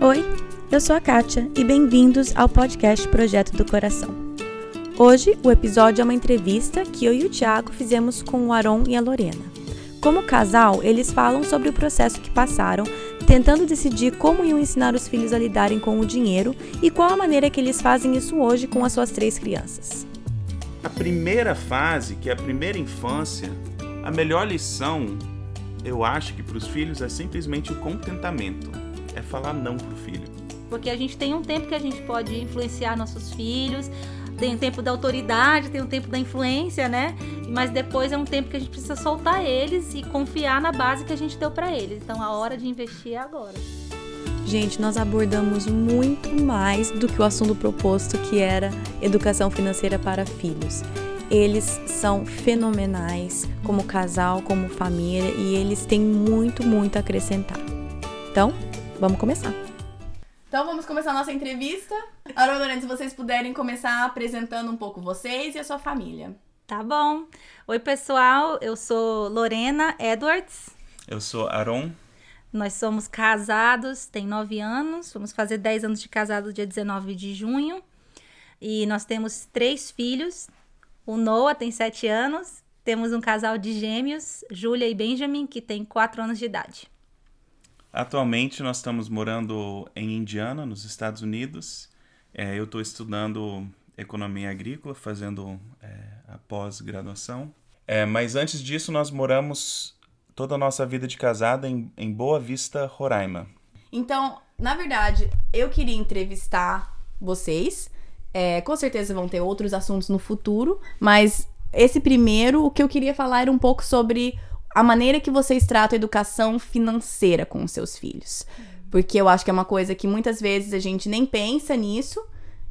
Oi, eu sou a Kátia e bem-vindos ao podcast Projeto do Coração. Hoje, o episódio é uma entrevista que eu e o Thiago fizemos com o Aron e a Lorena. Como casal, eles falam sobre o processo que passaram, tentando decidir como iam ensinar os filhos a lidarem com o dinheiro e qual a maneira que eles fazem isso hoje com as suas três crianças. A primeira fase, que é a primeira infância, a melhor lição, eu acho que para os filhos é simplesmente o contentamento é falar não pro filho. Porque a gente tem um tempo que a gente pode influenciar nossos filhos, tem o um tempo da autoridade, tem o um tempo da influência, né? Mas depois é um tempo que a gente precisa soltar eles e confiar na base que a gente deu para eles. Então a hora de investir é agora. Gente, nós abordamos muito mais do que o assunto proposto, que era educação financeira para filhos. Eles são fenomenais como casal, como família e eles têm muito, muito a acrescentar. Então, Vamos começar. Então vamos começar a nossa entrevista. Agora, Lorena, se vocês puderem começar apresentando um pouco vocês e a sua família. Tá bom. Oi, pessoal. Eu sou Lorena Edwards. Eu sou Aaron. Nós somos casados, tem nove anos. Vamos fazer dez anos de casado dia 19 de junho. E nós temos três filhos. O Noah tem sete anos. Temos um casal de gêmeos, Júlia e Benjamin, que tem quatro anos de idade. Atualmente nós estamos morando em Indiana, nos Estados Unidos. É, eu estou estudando economia agrícola, fazendo é, a pós-graduação. É, mas antes disso nós moramos toda a nossa vida de casada em, em Boa Vista, Roraima. Então, na verdade, eu queria entrevistar vocês. É, com certeza vão ter outros assuntos no futuro, mas esse primeiro, o que eu queria falar era um pouco sobre a maneira que vocês tratam a educação financeira com os seus filhos. Porque eu acho que é uma coisa que muitas vezes a gente nem pensa nisso,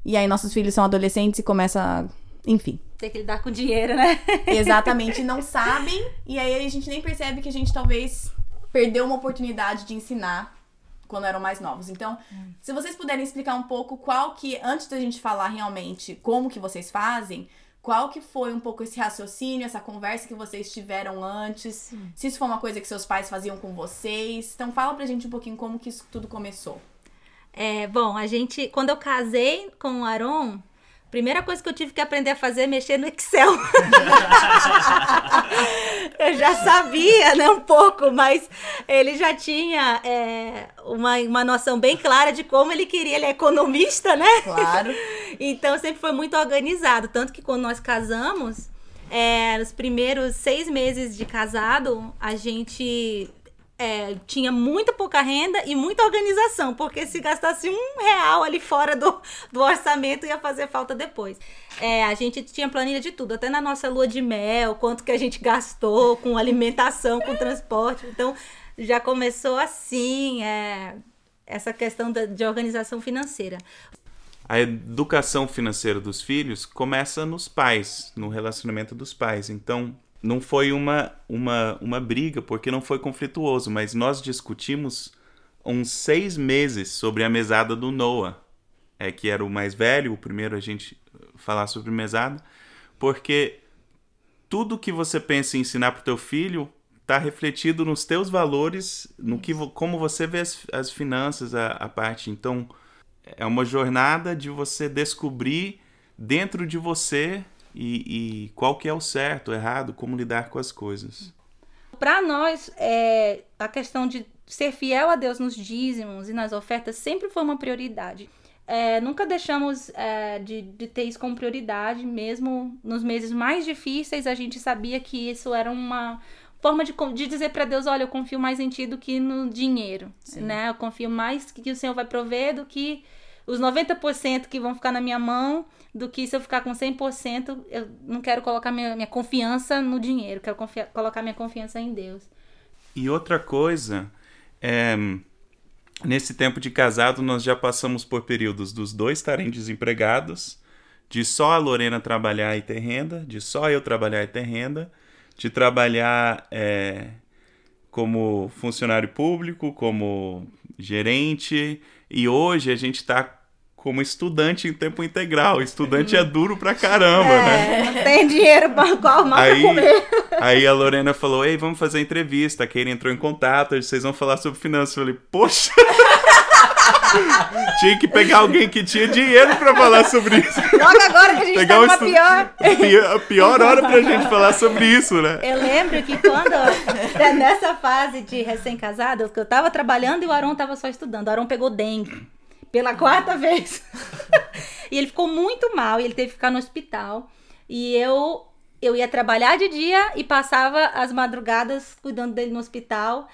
e aí nossos filhos são adolescentes e começam a. Enfim. Tem que lidar com dinheiro, né? Exatamente, não sabem, e aí a gente nem percebe que a gente talvez perdeu uma oportunidade de ensinar quando eram mais novos. Então, hum. se vocês puderem explicar um pouco qual que, antes da gente falar realmente como que vocês fazem, qual que foi um pouco esse raciocínio, essa conversa que vocês tiveram antes? Sim. Se isso foi uma coisa que seus pais faziam com vocês. Então fala pra gente um pouquinho como que isso tudo começou. É, bom, a gente, quando eu casei com o Aron, Primeira coisa que eu tive que aprender a fazer é mexer no Excel. eu já sabia, né, um pouco, mas ele já tinha é, uma, uma noção bem clara de como ele queria. Ele é economista, né? Claro. então sempre foi muito organizado. Tanto que quando nós casamos, é, nos primeiros seis meses de casado, a gente é, tinha muita pouca renda e muita organização, porque se gastasse um real ali fora do, do orçamento ia fazer falta depois. É, a gente tinha planilha de tudo, até na nossa lua de mel, quanto que a gente gastou com alimentação, com transporte. Então já começou assim é, essa questão de, de organização financeira. A educação financeira dos filhos começa nos pais, no relacionamento dos pais. Então, não foi uma, uma, uma briga, porque não foi conflituoso, mas nós discutimos uns seis meses sobre a mesada do Noah, é, que era o mais velho, o primeiro a gente falar sobre mesada, porque tudo que você pensa em ensinar para o teu filho está refletido nos teus valores, no que como você vê as, as finanças, a, a parte. Então, é uma jornada de você descobrir dentro de você e, e qual que é o certo, o errado, como lidar com as coisas. Para nós, é, a questão de ser fiel a Deus nos dízimos e nas ofertas sempre foi uma prioridade. É, nunca deixamos é, de, de ter isso como prioridade, mesmo nos meses mais difíceis, a gente sabia que isso era uma forma de, de dizer para Deus: olha, eu confio mais em ti do que no dinheiro, né? Eu confio mais que o Senhor vai prover do que os 90% que vão ficar na minha mão do que se eu ficar com 100%, eu não quero colocar minha, minha confiança no dinheiro, quero colocar minha confiança em Deus. E outra coisa, é, nesse tempo de casado, nós já passamos por períodos dos dois estarem desempregados, de só a Lorena trabalhar e ter renda, de só eu trabalhar e ter renda, de trabalhar é, como funcionário público, como gerente, e hoje a gente está como estudante em tempo integral. Estudante é duro pra caramba, é, né? Não tem dinheiro pra qual mal Aí, comer. Aí a Lorena falou: Ei, vamos fazer entrevista. A Keira entrou em contato, vocês vão falar sobre finanças. Eu falei: Poxa! tinha que pegar alguém que tinha dinheiro pra falar sobre isso. Logo agora que a gente Pegar tá um numa estu- pior. A pior hora pra gente falar sobre isso, né? Eu lembro que quando, é nessa fase de recém-casado, que eu tava trabalhando e o Aron tava só estudando. O Aron pegou dengue pela quarta vez. e ele ficou muito mal e ele teve que ficar no hospital. E eu, eu ia trabalhar de dia e passava as madrugadas cuidando dele no hospital.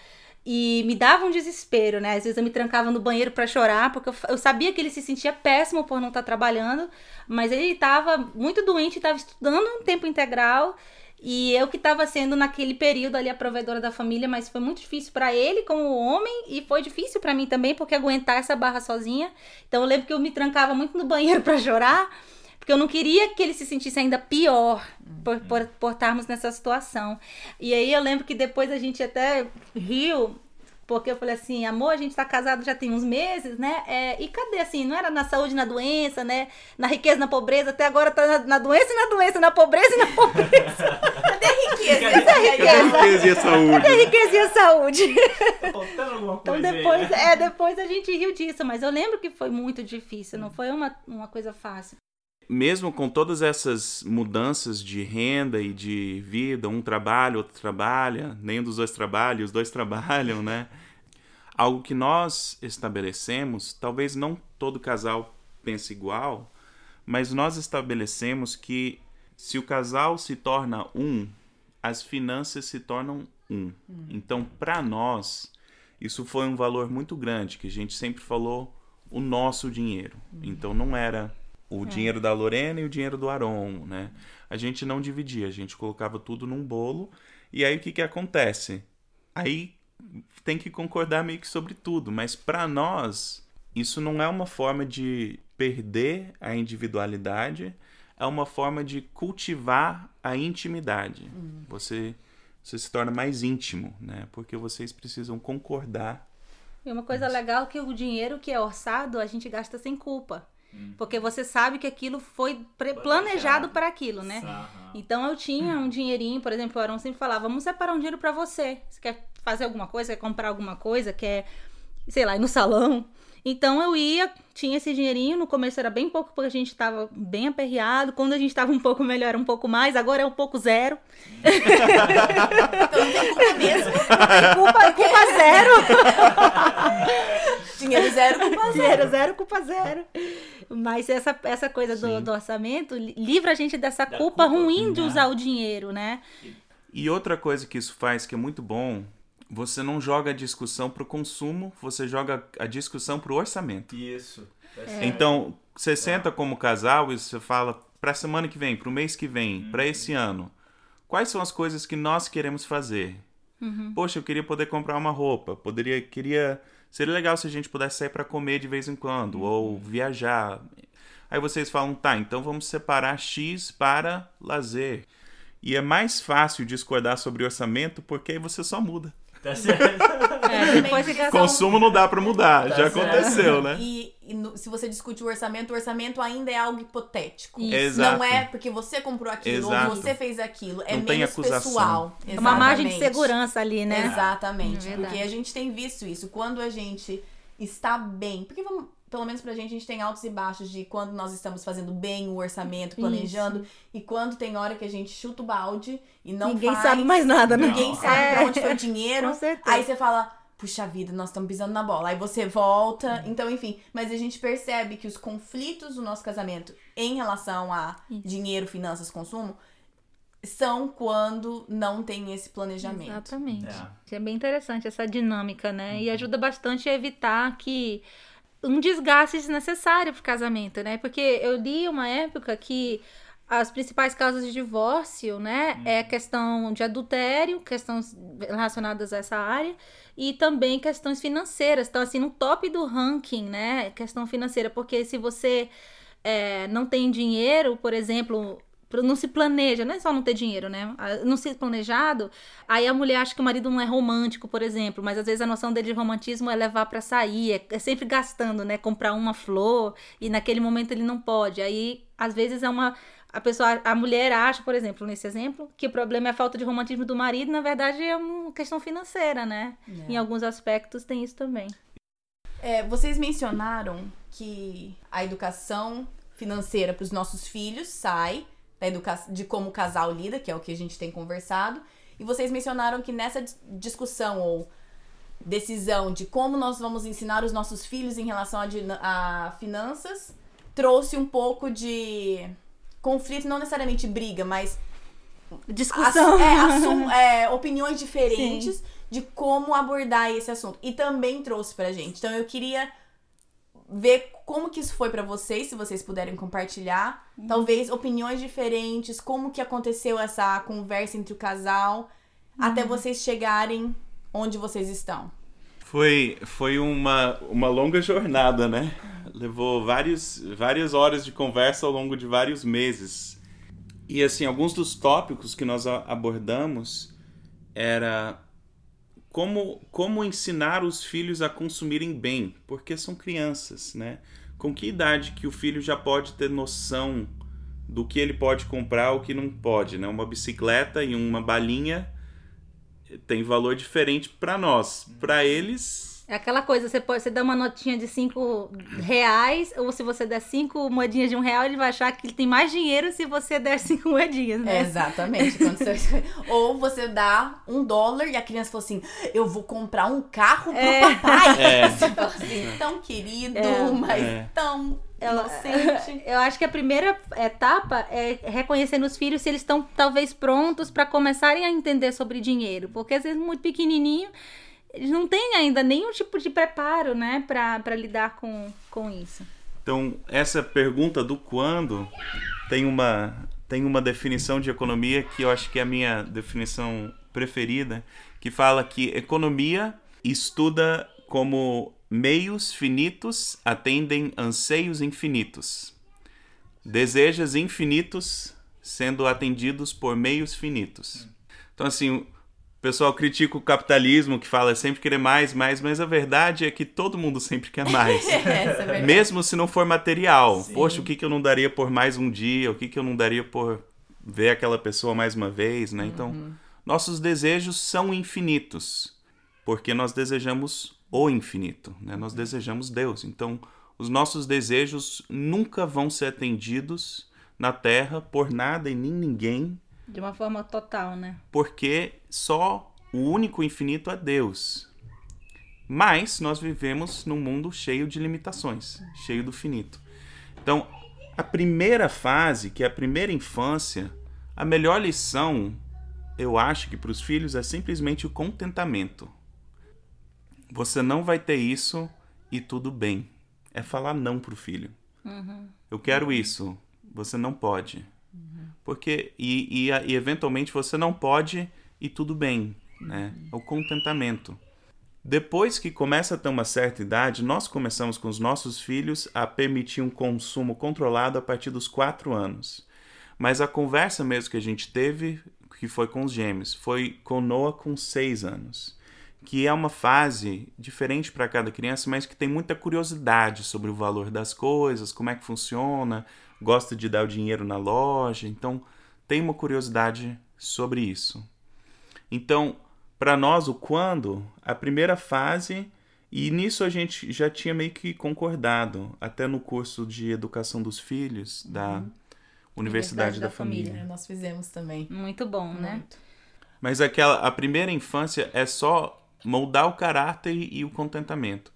E me dava um desespero, né? Às vezes eu me trancava no banheiro pra chorar, porque eu, eu sabia que ele se sentia péssimo por não estar trabalhando, mas ele estava muito doente, estava estudando em tempo integral. E eu que estava sendo naquele período ali a provedora da família, mas foi muito difícil para ele como homem e foi difícil para mim também, porque aguentar essa barra sozinha. Então eu lembro que eu me trancava muito no banheiro para chorar, porque eu não queria que ele se sentisse ainda pior por, por, por estarmos nessa situação. E aí eu lembro que depois a gente até riu, porque eu falei assim, amor, a gente tá casado já tem uns meses, né? É, e cadê assim? Não era na saúde e na doença, né? Na riqueza e na pobreza, até agora tá na, na doença e na doença, na pobreza e na pobreza. Riqueza. É a Cadê a riqueza. riqueza e a saúde? Cadê a riqueza e a saúde? Tá faltando alguma Então coisa aí, depois, né? é, depois a gente riu disso, mas eu lembro que foi muito difícil, não foi uma, uma coisa fácil. Mesmo com todas essas mudanças de renda e de vida, um trabalha, outro trabalha, nenhum dos dois trabalha, os dois trabalham, né? Algo que nós estabelecemos, talvez não todo casal pense igual, mas nós estabelecemos que se o casal se torna um, as finanças se tornam um. Então, para nós, isso foi um valor muito grande, que a gente sempre falou o nosso dinheiro. Então, não era o dinheiro da Lorena e o dinheiro do Aron, né? A gente não dividia, a gente colocava tudo num bolo. E aí o que que acontece? Aí tem que concordar meio que sobre tudo, mas para nós isso não é uma forma de perder a individualidade, é uma forma de cultivar a intimidade. Você você se torna mais íntimo, né? Porque vocês precisam concordar. E uma coisa legal é que o dinheiro que é orçado, a gente gasta sem culpa. Porque você sabe que aquilo foi planejado para aquilo, né? Aham. Então eu tinha um dinheirinho, por exemplo, o Arão sempre falava: vamos separar um dinheiro pra você. Você quer fazer alguma coisa, quer comprar alguma coisa, quer, sei lá, ir no salão. Então eu ia, tinha esse dinheirinho. No começo era bem pouco, porque a gente tava bem aperreado. Quando a gente tava um pouco melhor, era um pouco mais. Agora é um pouco zero. Então não tem culpa mesmo. Culpa, culpa zero. Dinheiro zero, culpa zero. Dinheiro zero, culpa zero. Mas essa, essa coisa do, do orçamento li- livra a gente dessa culpa, culpa, ruim de né? usar o dinheiro, né? E outra coisa que isso faz que é muito bom, você não joga a discussão pro consumo, você joga a discussão pro orçamento. Isso. Tá É. Então, você senta como casal e você fala pra semana que vem, pro mês que vem, pra esse ano, quais são as coisas que nós queremos fazer? Poxa, eu queria poder comprar uma roupa, poderia, queria, seria legal se a gente pudesse sair pra comer de vez em quando ou viajar. Aí vocês falam, tá, então vamos separar X para lazer. E é mais fácil discordar sobre orçamento porque aí você só muda. Tá certo. É, depois que gastar um- Consumo não dá pra mudar, Tá já certo. aconteceu, né? E, e no- se você discute o orçamento, o orçamento ainda é algo hipotético. Isso. Exato. Não é porque você comprou aquilo Exato. ou você fez aquilo. É Não tem menos acusação. pessoal. É uma margem de segurança ali, né? Exatamente. É porque a gente tem visto isso. Quando a gente está bem. Porque vamos. Pelo menos pra gente, a gente tem altos e baixos de quando nós estamos fazendo bem o orçamento, planejando, e quando tem hora que a gente chuta o balde e não Ninguém faz. sabe mais nada, né? Ninguém Não. sabe É. pra onde foi o dinheiro. Com certeza. Aí você fala, puxa vida, nós estamos pisando na bola. Aí você volta. Uhum. Então, enfim. Mas a gente percebe que os conflitos do nosso casamento em relação a Isso. dinheiro, finanças, consumo, são quando não tem esse planejamento. Exatamente. É. É bem interessante essa dinâmica, né? E ajuda bastante a evitar que um desgaste desnecessário pro casamento, né? Porque eu li uma época que as principais causas de divórcio, né, é questão de adultério, questões relacionadas a essa área e também questões financeiras. Então, assim, no top do ranking, né, questão financeira, porque se você é, não tem dinheiro, por exemplo, não se planeja, não é só não ter dinheiro, né? Não ser planejado, aí a mulher acha que o marido não é romântico, por exemplo, mas às vezes a noção dele de romantismo é levar pra sair, é, é sempre gastando, né? Comprar uma flor e naquele momento ele não pode. Aí, às vezes, é uma. a pessoa, a mulher acha, por exemplo, nesse exemplo, que o problema é a falta de romantismo do marido, na verdade é uma questão financeira, né? É. Em alguns aspectos tem isso também. É, vocês mencionaram que a educação financeira para os nossos filhos sai da educa de como o casal lida, que é o que a gente tem conversado. E vocês mencionaram que nessa dis- discussão ou decisão de como nós vamos ensinar os nossos filhos em relação a, a finanças trouxe um pouco de conflito, não necessariamente briga, mas Discussão. É, é, opiniões diferentes de como abordar esse assunto. E também trouxe pra gente. Então eu queria ver como que isso foi pra vocês, se vocês puderem compartilhar. Talvez opiniões diferentes, como que aconteceu essa conversa entre o casal, até vocês chegarem onde vocês estão. Foi, foi uma, uma longa jornada, né? Levou vários, várias horas de conversa ao longo de vários meses. E assim, alguns dos tópicos que nós abordamos era como, como ensinar os filhos a consumirem bem, porque são crianças, né? Com que idade que o filho já pode ter noção do que ele pode comprar o que não pode, né? Uma bicicleta e uma balinha tem valor diferente para nós. Para eles, É aquela coisa, você pode você dá uma notinha de 5 reais, ou se você der cinco moedinhas de um real, ele vai achar que ele tem mais dinheiro se você der cinco moedinhas, né? Exatamente. Quando você- Ou você dá um dólar e a criança fala assim: Eu vou comprar um carro pro É. papai. É. Você fala assim, tão querido, É. mas É. tão Ela- inocente. Eu acho que a primeira etapa é reconhecer nos filhos se eles estão talvez prontos para começarem a entender sobre dinheiro, porque às vezes muito pequenininho eles não têm ainda nenhum tipo de preparo, né, para lidar com, com isso. Então, essa pergunta do quando tem uma, tem uma definição de economia que eu acho que é a minha definição preferida, que fala que economia estuda como meios finitos atendem anseios infinitos. Desejos infinitos sendo atendidos por meios finitos. Então, assim, o pessoal critica o capitalismo, que fala sempre querer mais, mais, mas a verdade é que todo mundo sempre quer mais. É verdade. Mesmo se não for material. Poxa, o que, que eu não daria por mais um dia? O que, que eu não daria por ver aquela pessoa mais uma vez, né? Então, nossos desejos são infinitos, porque nós desejamos o infinito, né? Nós desejamos Deus. Então, os nossos desejos nunca vão ser atendidos na Terra por nada e nem ninguém, De uma forma total, né? porque só o único infinito é Deus. Mas nós vivemos num mundo cheio de limitações, cheio do finito. Então, a primeira fase, que é a primeira infância, a melhor lição, eu acho que para os filhos é simplesmente o contentamento. Você não vai ter isso e tudo bem. É falar não pro filho. Eu quero isso. Você não pode. Porque, e, e, e eventualmente você não pode e tudo bem, né? O contentamento. Depois que começa a ter uma certa idade, nós começamos com os nossos filhos a permitir um consumo controlado a partir dos quatro anos. Mas a conversa mesmo que a gente teve, que foi com os gêmeos, foi com Noah com seis anos. Que é uma fase diferente para cada criança, mas que tem muita curiosidade sobre o valor das coisas, como é que funciona, gosta de dar o dinheiro na loja, então tem uma curiosidade sobre isso. Então, para nós, o quando, a primeira fase, e nisso a gente já tinha meio que concordado, até no curso de educação dos filhos da Universidade, Universidade da, da Família. Família. Nós fizemos também. Muito bom, né? Muito. Mas aquela, a primeira infância é só moldar o caráter e, e o contentamento.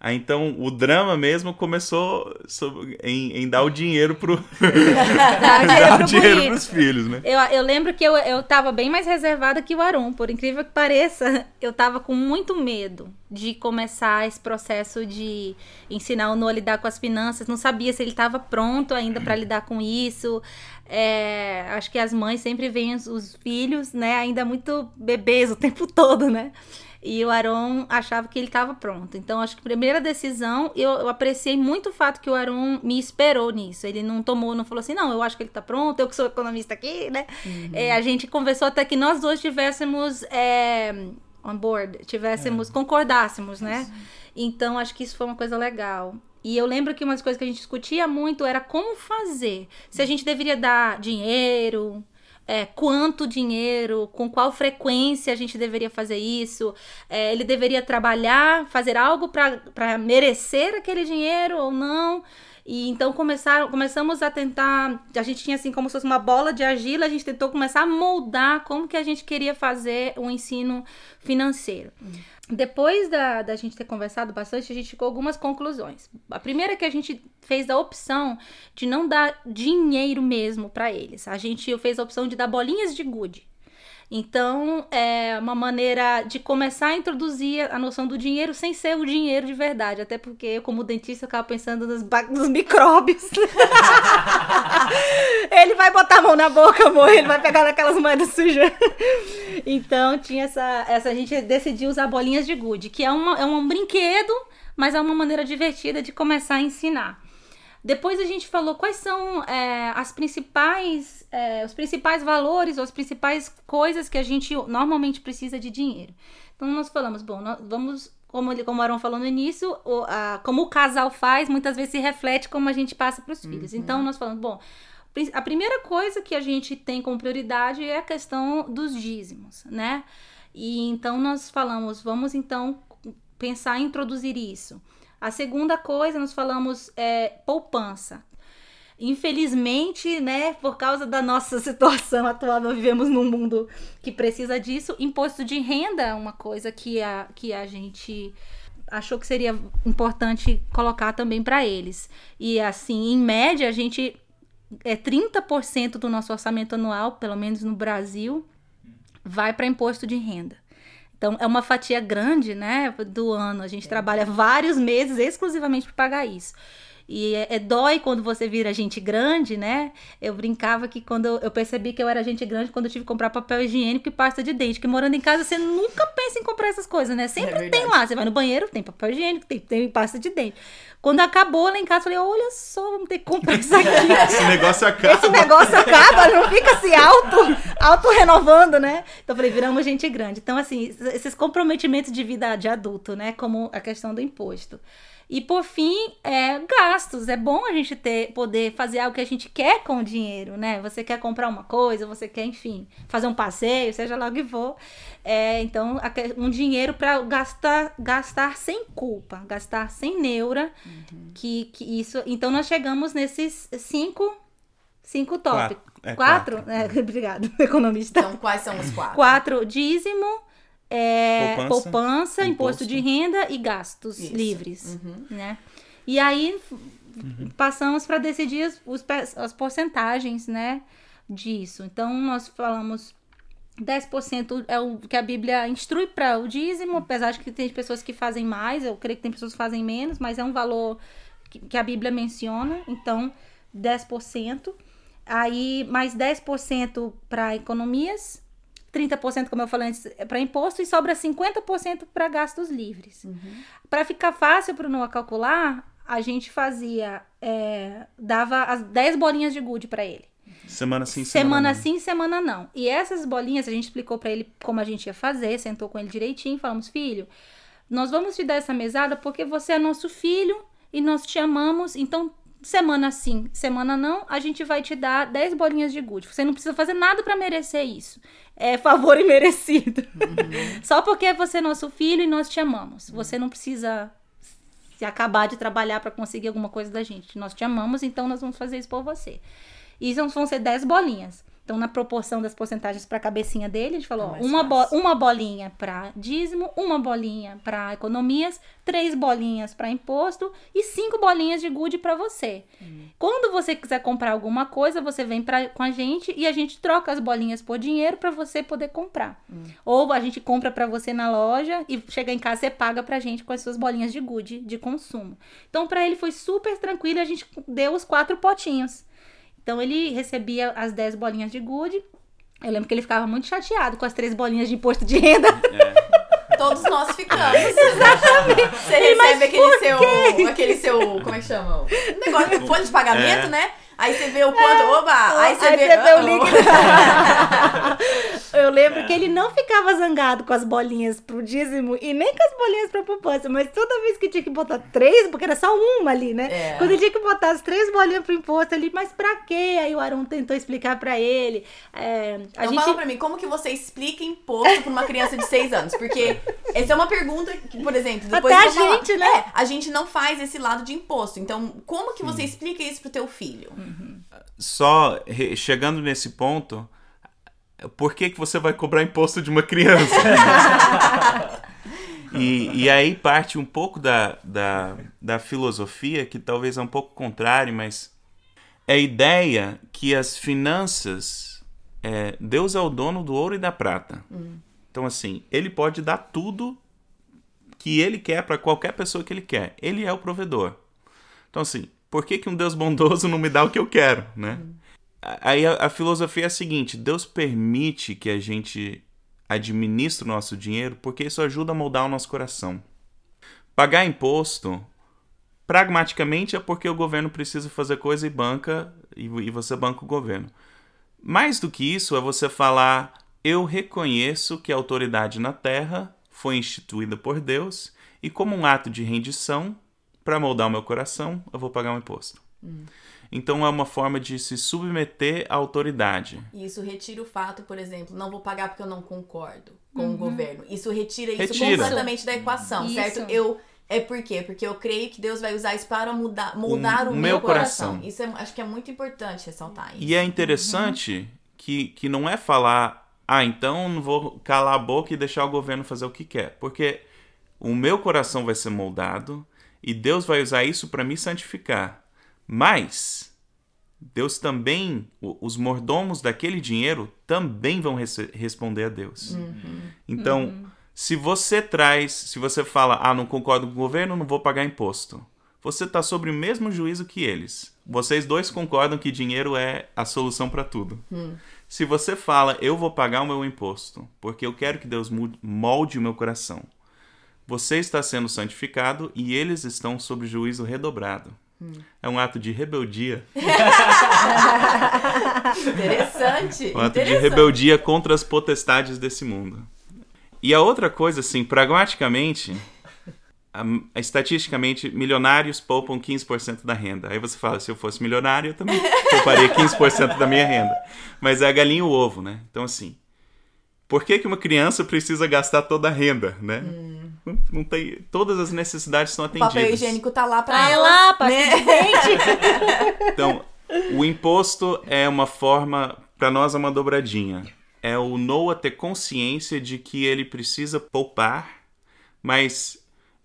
Aí então o drama mesmo começou sobre- em, em dar o dinheiro pro dar o pro dinheiro bonito. pros filhos, né? Eu, eu lembro que eu, eu tava bem mais reservada que o Arum, por incrível que pareça, eu tava com muito medo de começar esse processo de ensinar o Noah a lidar com as finanças. Não sabia se ele tava pronto ainda para lidar com isso. É, acho que as mães sempre veem os, os filhos, né, ainda muito bebês o tempo todo, né? E o Aron achava que ele estava pronto. Então, acho que a primeira decisão, eu, eu apreciei muito o fato que o Aron me esperou nisso. Ele não tomou, não falou assim, não, eu acho que ele tá pronto, eu que sou economista aqui, né? É, a gente conversou até que nós dois tivéssemos é, on board, tivéssemos, concordássemos, né? Então, acho que isso foi uma coisa legal. E eu lembro que umas coisas que a gente discutia muito era como fazer. Se a gente deveria dar dinheiro, é, quanto dinheiro, com qual frequência a gente deveria fazer isso, é, ele deveria trabalhar, fazer algo para merecer aquele dinheiro ou não. E então começaram, começamos a tentar, a gente tinha assim como se fosse uma bola de argila, a gente tentou começar a moldar como que a gente queria fazer o ensino financeiro. Uhum. Depois da, da gente ter conversado bastante, a gente a algumas conclusões. A primeira é que a gente fez a opção de não dar dinheiro mesmo para eles. A gente fez a opção de dar bolinhas de gude. Então, é uma maneira de começar a introduzir a noção do dinheiro sem ser o dinheiro de verdade. Até porque eu, como dentista, eu ficava pensando nos, nos micróbios. ele vai botar a mão na boca, amor, ele vai pegar aquelas moedas sujas. então, tinha essa, essa. A gente decidiu usar bolinhas de gude, que é, uma, é um brinquedo, mas é uma maneira divertida de começar a ensinar. Depois a gente falou quais são é, as principais, é, os principais valores ou as principais coisas que a gente normalmente precisa de dinheiro. Então nós falamos, bom, nós vamos, como, ele, como o Aaron falou no início, o, a, como o casal faz, muitas vezes se reflete como a gente passa para os uhum. filhos. Então nós falamos, bom, a primeira coisa que a gente tem como prioridade é a questão dos dízimos, né? E então nós falamos, vamos então pensar em introduzir isso. A segunda coisa, nós falamos é, poupança. Infelizmente, né, por causa da nossa situação atual, nós vivemos num mundo que precisa disso. Imposto de renda é uma coisa que a, que a gente achou que seria importante colocar também para eles. E assim, em média, a gente é 30% do nosso orçamento anual, pelo menos no Brasil, vai para imposto de renda. Então, é uma fatia grande, né, do ano. A gente é. trabalha vários meses exclusivamente para pagar isso. E é, é, dói quando você vira gente grande, né? Eu brincava que quando eu, eu, percebi que eu era gente grande quando eu tive que comprar papel higiênico e pasta de dente. Que morando em casa você nunca pensa em comprar essas coisas, né? Sempre é tem lá. Você vai no banheiro, tem papel higiênico, tem, tem pasta de dente. Quando acabou lá em casa, eu falei: olha só, vamos ter que comprar isso aqui. Esse negócio acaba. Esse negócio acaba, não fica assim auto, auto renovando, né? Então eu falei: viramos gente grande. Então, assim, esses comprometimentos de vida de adulto, né? Como a questão do imposto. E por fim, é gastos. É bom a gente ter poder fazer algo que a gente quer com o dinheiro, né? Você quer comprar uma coisa, você quer, enfim, fazer um passeio, seja lá o que for. É, então, um dinheiro para gastar, gastar sem culpa, gastar sem neura. Uhum. Que, que isso. Então, nós chegamos nesses cinco, cinco tópicos. Quatro? É, quatro? quatro. É, obrigado, economista. Então, quais são os quatro? Quatro, dízimo, é, poupança, poupança imposto. imposto. de renda e gastos Isso. livres, uhum. né? E aí uhum. passamos para decidir os, as porcentagens, né, disso. Então nós falamos 10% é o que a Bíblia instrui para o dízimo, apesar de que tem pessoas que fazem mais, eu creio que tem pessoas que fazem menos, mas é um valor que, que a Bíblia menciona, então 10%. Aí mais 10% para economias, 30%, como eu falei antes, é para imposto e sobra 50% para gastos livres. Uhum. Para ficar fácil para o Noah calcular, a gente fazia, é, dava as 10 bolinhas de gude para ele. Semana sim, semana, semana sim, semana não. E essas bolinhas, a gente explicou para ele como a gente ia fazer, sentou com ele direitinho, falamos, filho, nós vamos te dar essa mesada porque você é nosso filho e nós te amamos, então semana sim, semana não, a gente vai te dar 10 bolinhas de gude. Você não precisa fazer nada para merecer isso. É favor imerecido. Uhum. Só porque você é nosso filho e nós te amamos. Você não precisa se acabar de trabalhar para conseguir alguma coisa da gente. Nós te amamos, então nós vamos fazer isso por você. E isso vão ser 10 bolinhas. Então, na proporção das porcentagens para a cabecinha dele, a gente falou: é uma, bo uma bolinha para dízimo, uma bolinha para economias, três bolinhas para imposto e cinco bolinhas de good para você. Hum. Quando você quiser comprar alguma coisa, você vem pra, com a gente e a gente troca as bolinhas por dinheiro para você poder comprar. Hum. Ou a gente compra para você na loja e chega em casa você paga para a gente com as suas bolinhas de good de consumo. Então, para ele foi super tranquilo, a gente deu os quatro potinhos. Então ele recebia as 10 bolinhas de gude. Eu lembro que ele ficava muito chateado com as três bolinhas de imposto de renda. É. Todos nós ficamos. Exatamente. Você recebe aquele seu, aquele seu. Como é que chama? Um negócio de folha de pagamento, é. né? Aí você vê o quanto. É. Oba! Aí você aí vê. Você vê o líquido. eu lembro que ele não ficava zangado com as bolinhas pro dízimo e nem com as bolinhas pra poupança, mas toda vez que tinha que botar três, porque era só uma ali, né? É. Quando ele tinha que botar as três bolinhas pro imposto ali, mas pra quê? Aí o Aaron tentou explicar pra ele. É, a Então gente... fala pra mim, como que você explica imposto pra uma criança de 6 anos? Porque essa é uma pergunta que, por exemplo, depois Até a falar. gente, né? É, a gente não faz esse lado de imposto. Então, como que você explica isso pro teu filho? Só re- chegando nesse ponto, por que, que você vai cobrar imposto de uma criança? e, e aí parte um pouco da, da, da filosofia, que talvez é um pouco contrário, mas é a ideia que as finanças. é, Deus é o dono do ouro e da prata. Então, assim, ele pode dar tudo que ele quer para qualquer pessoa que ele quer. Ele é o provedor. Então, assim, por que, que um Deus bondoso não me dá o que eu quero, né? Aí a, a filosofia é a seguinte: Deus permite que a gente administre o nosso dinheiro porque isso ajuda a moldar o nosso coração. Pagar imposto, pragmaticamente, é porque o governo precisa fazer coisa e banca, e, e você banca o governo. Mais do que isso, é você falar: eu reconheço que a autoridade na terra foi instituída por Deus e, como um ato de rendição, para moldar o meu coração, eu vou pagar um imposto. Então é uma forma de se submeter à autoridade. E isso retira o fato, por exemplo, não vou pagar porque eu não concordo com o governo. Isso retira isso Retira. completamente da equação, Isso. certo? Eu é por quê? Porque eu creio que Deus vai usar isso para mudar, moldar O o, meu coração. coração. Isso é, acho que é muito importante ressaltar isso. E é interessante que, que não é falar, ah, então não vou calar a boca e deixar o governo fazer o que quer. Porque o meu coração vai ser moldado e Deus vai usar isso para me santificar. Mas Deus também, os mordomos daquele dinheiro também vão responder a Deus. Então, se você traz, se você fala, ah, não concordo com o governo, não vou pagar imposto. Você está sobre o mesmo juízo que eles. Vocês dois concordam que dinheiro é a solução para tudo. Se você fala, eu vou pagar o meu imposto, porque eu quero que Deus molde o meu coração, você está sendo santificado e eles estão sob juízo redobrado. É um ato de rebeldia, Interessante. um ato de interessante. rebeldia contra as potestades desse mundo. E a outra coisa, assim, pragmaticamente, a- estatisticamente, milionários poupam 15% da renda. Aí você fala, se eu fosse milionário, eu também pouparia 15% da minha renda. Mas é a galinha e o ovo, né? Então, assim, por que, que uma criança precisa gastar toda a renda, né? Não, não tem, todas as necessidades são O atendidas. papel higiênico tá lá pra Tá ela. lá, pasta né? de dente. Então, o imposto é uma forma, para nós, é uma dobradinha. É o Noah ter consciência de que ele precisa poupar, mas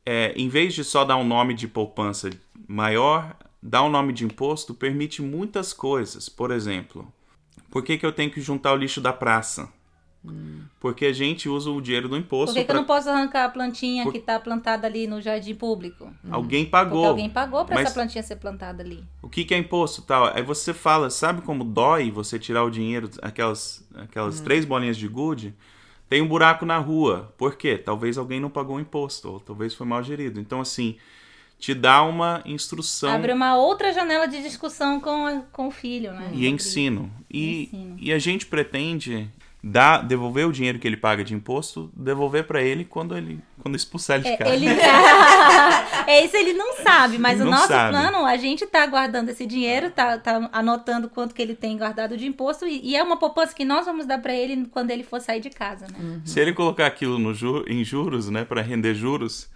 é, em vez de só dar um nome de poupança maior, dar um nome de imposto permite muitas coisas. Por exemplo, por que, que eu tenho que juntar o lixo da praça? Porque a gente usa o dinheiro do Por imposto que, que eu pra- não posso arrancar a plantinha Por- que tá plantada ali no jardim público? Alguém Porque pagou. alguém pagou pra Mas- essa plantinha ser plantada ali. O que, que é imposto tal? Aí você fala, sabe como dói você tirar o dinheiro, aquelas, aquelas três bolinhas de gude? Tem um buraco na rua. Por quê? Talvez alguém não pagou o imposto, ou talvez foi mal gerido. Então, assim, te dá uma instrução Abre uma outra janela de discussão com, a- com o filho, né? e ensino. E, Ensino. e a gente pretende dar, devolver o dinheiro que ele paga de imposto, devolver para ele quando ele quando expulsar ele de É, casa. ele é isso ele não sabe, mas o Não nosso sabe. plano, a gente tá guardando esse dinheiro, tá, tá anotando quanto que ele tem guardado de imposto e, e é uma poupança que nós vamos dar pra ele quando ele for sair de casa, né? Se ele colocar aquilo no ju- em juros, né, para render juros,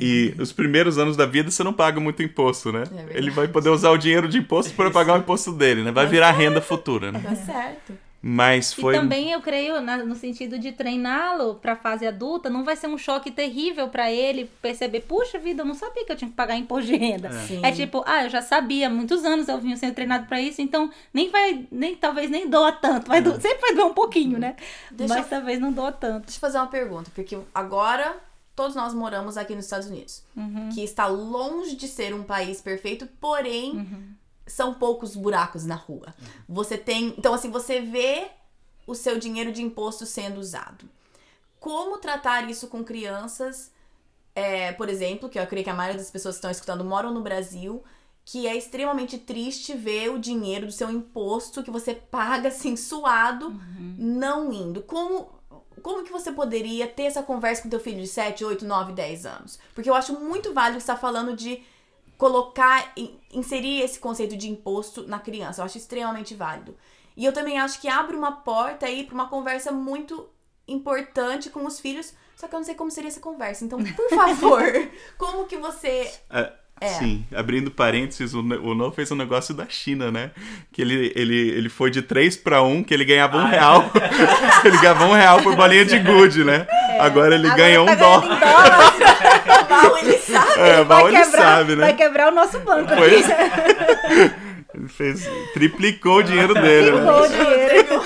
e os primeiros anos da vida você não paga muito imposto, né? verdade. ele vai poder usar o dinheiro de imposto para pagar o imposto dele, né? Vai virar renda futura, né? Tá certo. Mas foi E também eu creio na- no sentido de treiná-lo pra fase adulta, não vai ser um choque terrível pra ele perceber, puxa vida, eu não sabia que eu tinha que pagar imposto de renda. Sim. É tipo, ah, eu já sabia, há muitos anos eu vinha sendo treinado pra isso, então nem vai, nem talvez nem doa tanto, vai do- sempre vai doer um pouquinho, né? Deixa Mas eu- talvez não doa tanto. Deixa eu fazer uma pergunta, porque agora todos nós moramos aqui nos Estados Unidos, que está longe de ser um país perfeito, porém são poucos buracos na rua. Você tem, então assim, você vê o seu dinheiro de imposto sendo usado. Como tratar isso com crianças, é, por exemplo, que eu creio que a maioria das pessoas que estão escutando moram no Brasil, que é extremamente triste ver o dinheiro do seu imposto que você paga assim suado não indo. Como como que você poderia ter essa conversa com teu filho de 7, 8, 9, 10 anos? Porque eu acho muito válido você está falando de colocar, in- inserir esse conceito de imposto na criança. Eu acho extremamente válido. E eu também acho que abre uma porta aí para uma conversa muito importante com os filhos, só que eu não sei como seria essa conversa. Então, por favor, como que você Ah, É. Sim, abrindo parênteses, o, Ne- o No fez um negócio da China, né? Que ele, ele, ele foi de 3 para 1, que ele ganhava um real. ele ganhava um real por bolinha de gude, né? Agora ele Agora ganha um tá dólar. ganhando em dólar, mal ele sabe? É, mal ele quebrar, sabe, vai né? quebrar o nosso banco Pois aqui. Ele fez, triplicou o dinheiro dele, né? Triplicou o dinheiro.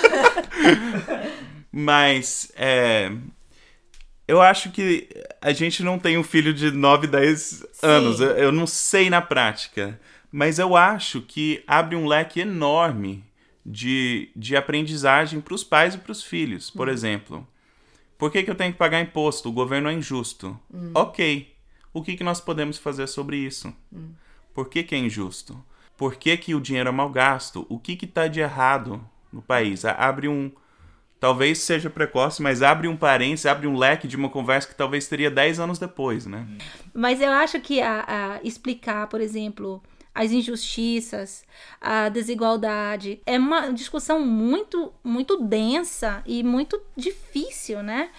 Mas, é, eu acho que a gente não tem um filho de 9, 10 anos. Eu, eu não sei na prática. Mas eu acho que abre um leque enorme de, de aprendizagem para os pais e para os filhos. Por exemplo, por que, que eu tenho que pagar imposto? O governo é injusto. Ok. O que, que nós podemos fazer sobre isso? Por que, que é injusto? Por que, que o dinheiro é mal gasto? O que está de errado no país? Abre um. Talvez seja precoce, mas abre um parênteses, abre um leque de uma conversa que talvez teria 10 anos depois, né? Mas eu acho que a, a explicar, por exemplo, as injustiças, a desigualdade, é uma discussão muito, muito densa e muito difícil, né?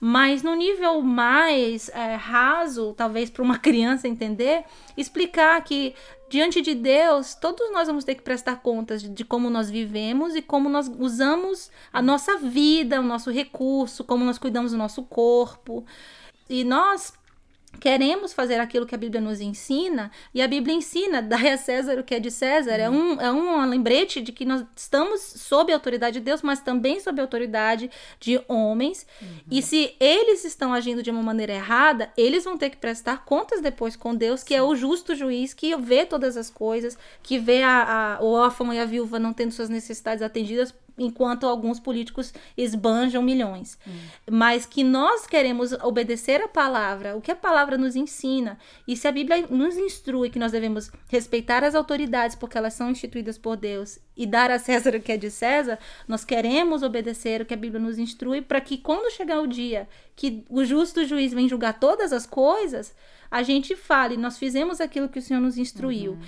Mas no nível mais é, raso, talvez para uma criança entender, explicar que diante de Deus, todos nós vamos ter que prestar contas de, de como nós vivemos e como nós usamos a nossa vida, o nosso recurso, como nós cuidamos do nosso corpo. E nós queremos fazer aquilo que a Bíblia nos ensina, e a Bíblia ensina, dai a César o que é de César, é, um, é um lembrete de que nós estamos sob a autoridade de Deus, mas também sob a autoridade de homens, e se eles estão agindo de uma maneira errada, eles vão ter que prestar contas depois com Deus, que é o justo juiz, que vê todas as coisas, que vê a, a- o órfão e a viúva não tendo suas necessidades atendidas, enquanto alguns políticos esbanjam milhões. Mas que nós queremos obedecer a palavra, o que a palavra nos ensina. E se a Bíblia nos instrui que nós devemos respeitar as autoridades porque elas são instituídas por Deus e dar a César o que é de César, nós queremos obedecer o que a Bíblia nos instrui para que quando chegar o dia que o justo juiz vem julgar todas as coisas, a gente fale, nós fizemos aquilo que o Senhor nos instruiu.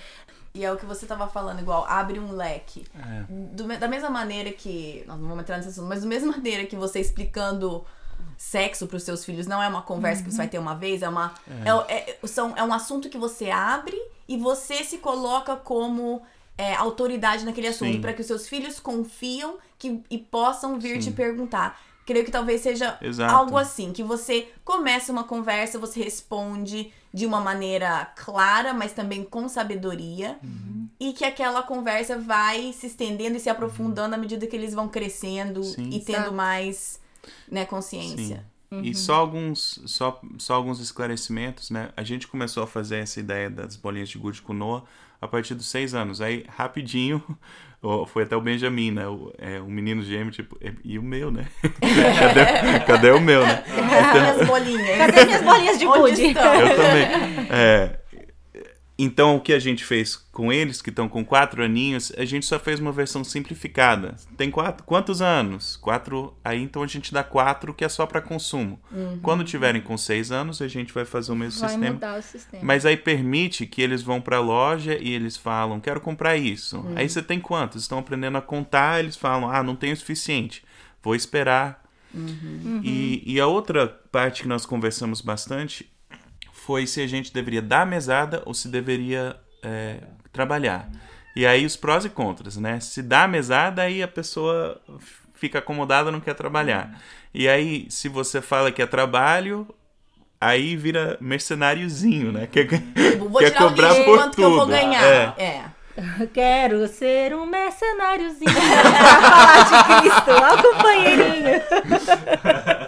E é o que você tava falando, igual, abre um leque. É. Do da mesma maneira que. Nós não vamos entrar nesse assunto, mas da mesma maneira que você explicando sexo pros seus filhos não é uma conversa que você vai ter uma vez, é uma. É, é- são, é um assunto que você abre e você se coloca como é, autoridade naquele assunto, Sim. para que os seus filhos confiam que, e possam vir te perguntar. Creio que talvez seja Exato. algo assim, que você começa uma conversa, você responde de uma maneira clara, mas também com sabedoria, e que aquela conversa vai se estendendo e se aprofundando à medida que eles vão crescendo Sim. e tendo Exato. mais né, consciência. E só alguns, só, só alguns esclarecimentos, né? A gente começou a fazer essa ideia das bolinhas de gude com Noah a partir dos seis anos. Aí, rapidinho, foi até o Benjamin, né? O, é, um menino gêmeo, tipo, e, e o meu, né? cadê, cadê o meu, né? As bolinhas. Cadê minhas bolinhas de estão? Eu também. É, então, o que a gente fez com eles, que estão com quatro aninhos, a gente só fez uma versão simplificada. Tem quatro, quantos anos? Quatro. Aí, então, a gente dá quatro, que é só para consumo. Quando tiverem com seis anos, a gente vai fazer o mesmo Vai sistema. mudar o sistema. Mas aí permite que eles vão pra loja e eles falam, quero comprar isso. Aí você tem quantos? Estão aprendendo a contar, eles falam, ah, não tenho o suficiente. Vou esperar. E, e a outra parte que nós conversamos bastante foi se a gente deveria dar mesada ou se deveria é, trabalhar. E aí os prós e contras, né? Se dá mesada, aí a pessoa fica acomodada, não quer trabalhar. E aí, se você fala que é trabalho, aí vira mercenáriozinho, né? Quer, Vou quer tirar o cobrar lixo, por quanto que eu vou tudo. ganhar. É. É. Quero ser um mercenáriozinho pra falar de Cristo. Ó, o companheirinho.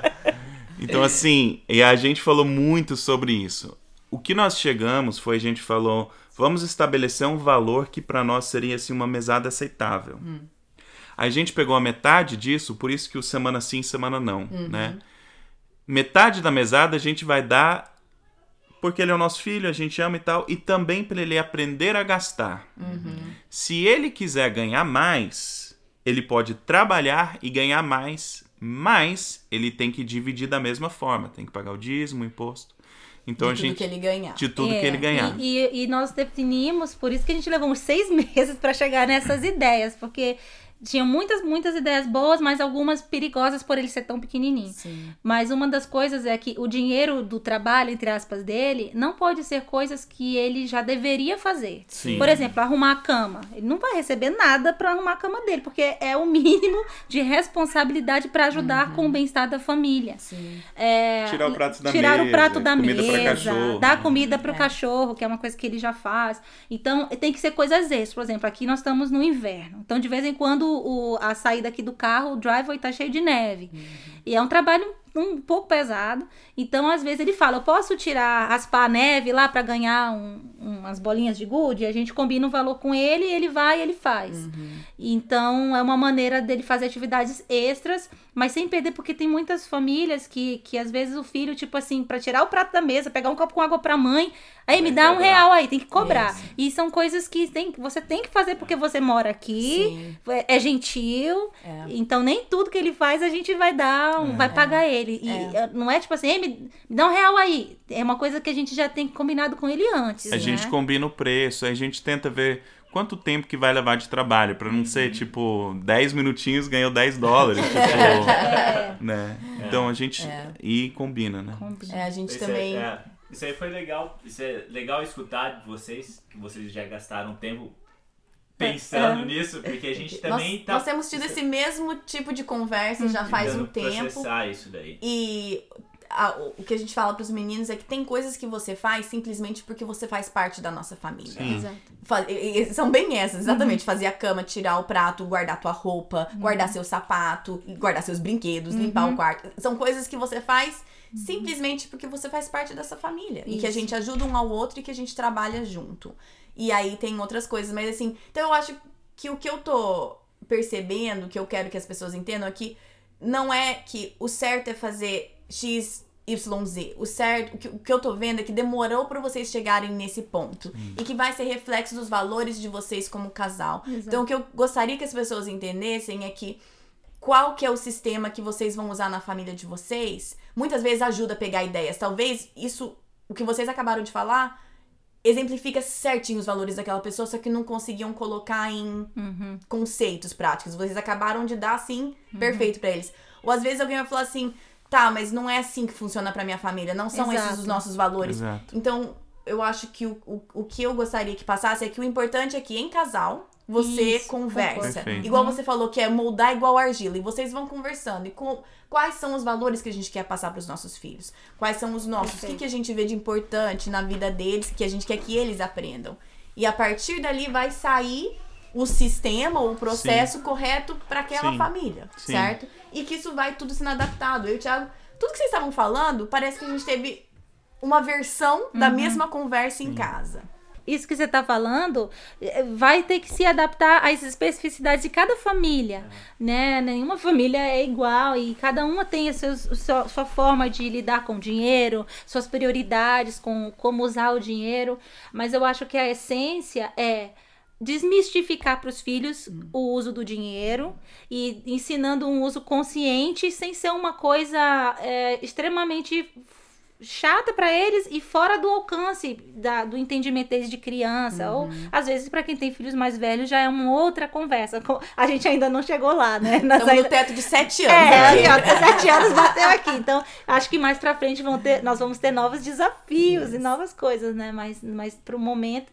Então, assim, e a gente falou muito sobre isso. O que nós chegamos foi, a gente falou, vamos estabelecer um valor que para nós seria assim, uma mesada aceitável. A gente pegou a metade disso, por isso que o semana sim, semana não, né? Metade da mesada a gente vai dar porque ele é o nosso filho, a gente ama e tal, e também para ele aprender a gastar. Se ele quiser ganhar mais, ele pode trabalhar e ganhar mais, mas ele tem que dividir da mesma forma, tem que pagar o dízimo, o imposto. Então de a tudo gente que ele ganhar. de tudo É, que ele ganhar. E, e- e nós definimos, por isso que a gente levou uns seis meses para chegar nessas ideias, porque tinha muitas, muitas ideias boas, mas algumas perigosas por ele ser tão pequenininho. Sim. Mas uma das coisas é que o dinheiro do trabalho, entre aspas, dele, não pode ser coisas que ele já deveria fazer. Sim. Por exemplo, arrumar a cama. Ele não vai receber nada para arrumar a cama dele, porque é o mínimo de responsabilidade para ajudar com o bem-estar da família. Sim. É, Tirar o prato da tirar o mesa, prato da comida pra mesa, cachorro. dar comida para o É. cachorro, que é uma coisa que ele já faz. Então, tem que ser coisas extras. Por exemplo, aqui nós estamos no inverno. Então, de vez em quando, o, a saída aqui do carro, o driveway tá cheio de neve. E é um trabalho um pouco pesado. Então, às vezes, ele fala: Eu posso tirar, raspar a neve lá para ganhar um- umas bolinhas de gude? A gente combina o valor com ele, ele vai e ele faz. Então, é uma maneira dele fazer atividades extras, mas sem perder, porque tem muitas famílias que, que às vezes o filho, tipo assim, para tirar o prato da mesa, pegar um copo com água pra mãe, aí me Vai dá um cobrar. real aí, tem que cobrar. Isso. E são coisas que tem, você tem que fazer porque você mora aqui, é, é gentil, É. então nem tudo que ele faz a gente vai dar, um- vai pagar ele. E É. eh, não é tipo assim, "Ei, me, me dá um real aí. É uma coisa que a gente já tem combinado com ele antes. A gente né? combina o preço, a gente tenta ver quanto tempo que vai levar de trabalho, pra não ser tipo 10 minutinhos ganhou 10 dólares, tipo, É. né? Então a gente É. e combina, né? Combina. É, a gente Isso, também. é, é, isso aí foi legal. Isso é legal escutar de vocês, que vocês já gastaram tempo pensando É. nisso, porque a gente Nós, também tá. nós temos tido esse mesmo tipo de conversa já faz um tempo. processar isso daí. E a- o que a gente fala pros meninos é que tem coisas que você faz simplesmente porque você faz parte da nossa família. Sim. Exato. Fa- e- e são bem essas, exatamente. Fazer a cama, tirar o prato, guardar tua roupa, guardar seu sapato, guardar seus brinquedos, limpar o quarto. São coisas que você faz simplesmente porque você faz parte dessa família. E que a Isso. gente ajuda um ao outro e que a gente trabalha junto. E aí tem outras coisas, mas assim, então eu acho que o que eu tô percebendo, que eu quero que as pessoas entendam é que não é que o certo é fazer X, Y, Z. O certo, o que, o que eu tô vendo é que demorou pra vocês chegarem nesse ponto. E que vai ser reflexo dos valores de vocês como casal. Exato. Então, o que eu gostaria que as pessoas entendessem é que qual que é o sistema que vocês vão usar na família de vocês, muitas vezes ajuda a pegar ideias. Talvez isso, o que vocês acabaram de falar, exemplifica certinho os valores daquela pessoa, só que não conseguiam colocar em Uhum. conceitos práticos. Vocês acabaram de dar assim, perfeito pra eles. Ou às vezes alguém vai falar assim, tá, mas não é assim que funciona pra minha família, não são esses Exato. os nossos valores. Exato. Então, eu acho que o, o, o que eu gostaria que passasse é que o importante é que em casal você Isso, conversa. Igual você falou que é moldar igual argila. E vocês vão conversando. E com, quais são os valores que a gente quer passar pros nossos filhos? Quais são os nossos? O que, que a gente vê de importante na vida deles que a gente quer que eles aprendam? E a partir dali vai sair o sistema, o processo correto para aquela Sim. família, Sim. certo? E que isso vai tudo sendo adaptado. Eu e o Thiago, tudo que vocês estavam falando, parece que a gente teve uma versão da Uhum. mesma conversa em casa. Isso que você está falando eh, vai ter que se adaptar às especificidades de cada família, né? Nenhuma família é igual e cada uma tem a seus, seu- sua forma de lidar com o dinheiro, suas prioridades, com como usar o dinheiro. Mas eu acho que a essência é desmistificar para os filhos o uso do dinheiro e ensinando um uso consciente sem ser uma coisa eh, extremamente chata pra eles e fora do alcance da- do entendimento deles de criança. Ou, às vezes, pra quem tem filhos mais velhos, já é uma outra conversa. Co- A gente ainda não chegou lá, né? Nós Estamos ainda... no teto de sete anos. É, aqui, ó, até sete anos bateu aqui. Então, acho que mais pra frente vão ter, nós vamos ter novos desafios e novas coisas, né? Mas, mas pro momento,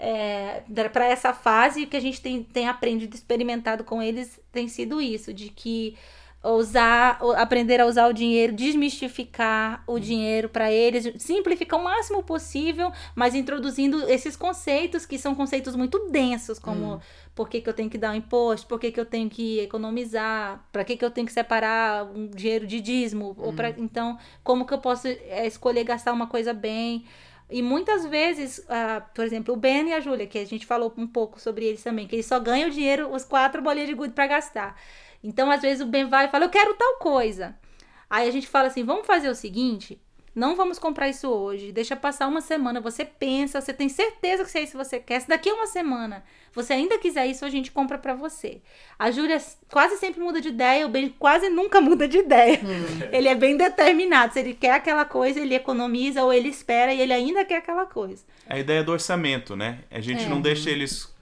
é, para essa fase, o que a gente tem, tem aprendido, experimentado com eles, tem sido isso, de que usar, aprender a usar o dinheiro, desmistificar o dinheiro para eles, simplificar o máximo possível, mas introduzindo esses conceitos que são conceitos muito densos, como por que, que eu tenho que dar um imposto, por que, que eu tenho que economizar, para que, que eu tenho que separar um dinheiro de dízimo, ou pra, então como que eu posso é, escolher gastar uma coisa bem. E muitas vezes, ah, por exemplo, o Ben e a Júlia, que a gente falou um pouco sobre eles também, que eles só ganham o dinheiro, os quatro bolinhas de gude para gastar. Então, às vezes, o Ben vai e fala, eu quero tal coisa. Aí a gente fala assim, vamos fazer o seguinte, Não vamos comprar isso hoje. Deixa passar uma semana. Você pensa, você tem certeza que se é isso que você quer. Se daqui a uma semana você ainda quiser isso, a gente compra pra você. A Júlia quase sempre muda de ideia, o Ben quase nunca muda de ideia. Ele é bem determinado. Se ele quer aquela coisa, ele economiza ou ele espera e ele ainda quer aquela coisa. A ideia do orçamento, né? A gente É. não deixa eles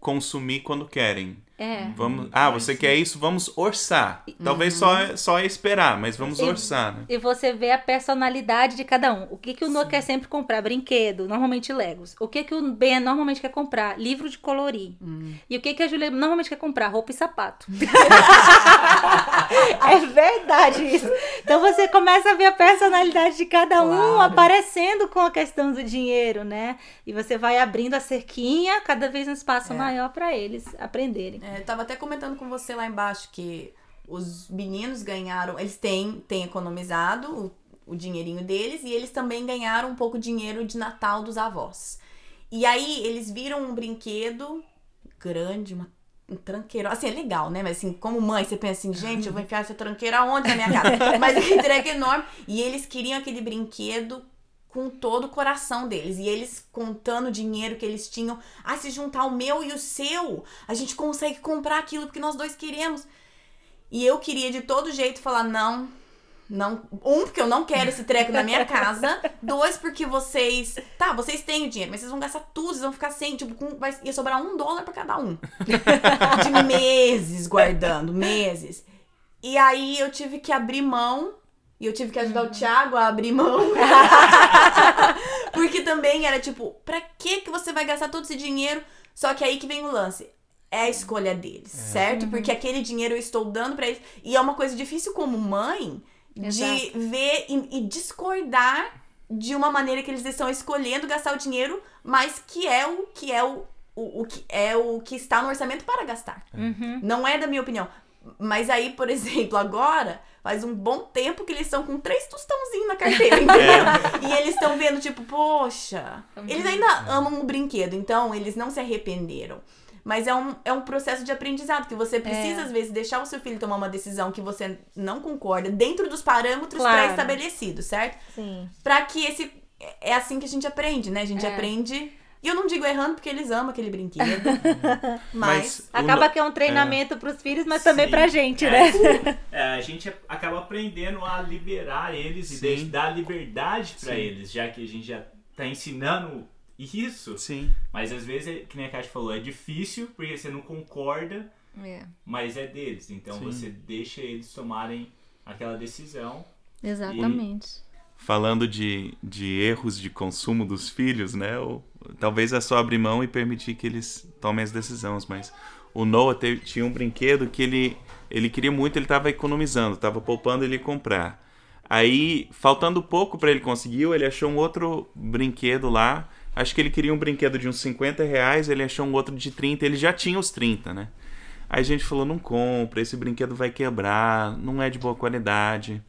consumir quando querem. É. Vamos, ah, você quer isso? Vamos orçar. Talvez só, só é esperar, mas vamos E- orçar, né? E você vê a personalidade de cada um. O que, que o Noah quer sempre comprar? Brinquedo, normalmente Legos. O que, que o Ben normalmente quer comprar? Livro de colorir. E o que, que a Julia normalmente quer comprar? Roupa e sapato. é verdade isso. Então você começa a ver a personalidade de cada um Claro. aparecendo com a questão do dinheiro, né? E você vai abrindo a cerquinha, cada vez um espaço É. maior para eles aprenderem. É, eu tava até comentando com você lá embaixo que os meninos ganharam, eles têm, têm economizado o, o dinheirinho deles e eles também ganharam um pouco de dinheiro de Natal dos avós. E aí eles viram um brinquedo grande, uma, um tranqueiro. Assim, é legal, né? Mas assim, como mãe, você pensa assim, gente, eu vou enfiar essa tranqueira aonde na minha casa? Mas aquele treco enorme. E eles queriam aquele brinquedo com todo o coração deles. E eles contando o dinheiro que eles tinham. Ah, se juntar o meu e o seu, a gente consegue comprar aquilo porque nós dois queremos. E eu queria de todo jeito falar, não. Não, um, porque eu não quero esse treco na minha casa. Dois, porque vocês. Tá, vocês têm o dinheiro, mas vocês vão gastar tudo, vocês vão ficar sem, tipo, com, vai, ia sobrar um dólar pra cada um. De meses guardando, meses. E aí eu tive que abrir mão. E eu tive que ajudar o Thiago a abrir mão. Porque também era tipo, pra que que você vai gastar todo esse dinheiro? Só que aí que vem o lance. É a escolha deles, certo? Porque aquele dinheiro eu estou dando pra eles. E é uma coisa difícil como mãe de Exato. ver e, e discordar de uma maneira que eles estão escolhendo gastar o dinheiro, mas que é o que é o, o, o que é o que está no orçamento para gastar. Uhum. Não é da minha opinião. Mas aí, por exemplo, agora faz um bom tempo que eles estão com três tostãozinhos na carteira, entendeu? E eles estão vendo, tipo, poxa. Eles ainda amam o brinquedo, então eles não se arrependeram. Mas é um, é um processo de aprendizado que você precisa, É. às vezes, deixar o seu filho tomar uma decisão que você não concorda dentro dos parâmetros Claro. pré-estabelecidos, certo? Sim. Pra que esse. É assim que a gente aprende, né? A gente É. aprende. E eu não digo errando porque eles amam aquele brinquedo. mas. o Acaba no- que é um treinamento pros filhos, mas também Sim. pra gente, É, né? É, a gente acaba aprendendo a liberar eles e Sim. deixa- dar liberdade pra Sim. eles, já que a gente já tá ensinando isso. Sim. Mas às vezes, é- que nem a Kátia falou, é difícil porque você não concorda, mas é deles. Então Sim. você deixa eles tomarem aquela decisão. Exatamente. Falando de, de erros de consumo dos filhos, né? Ou, talvez é só abrir mão e permitir que eles tomem as decisões, mas o Noah teve- tinha um brinquedo que ele, ele queria muito, ele estava economizando, estava poupando ele comprar. Aí, faltando pouco para ele conseguir, ele achou um outro brinquedo lá. Acho que ele queria um brinquedo de uns 50 reais, ele achou um outro de 30, ele já tinha os 30, né? Aí a gente falou, não compra, esse brinquedo vai quebrar, não é de boa qualidade.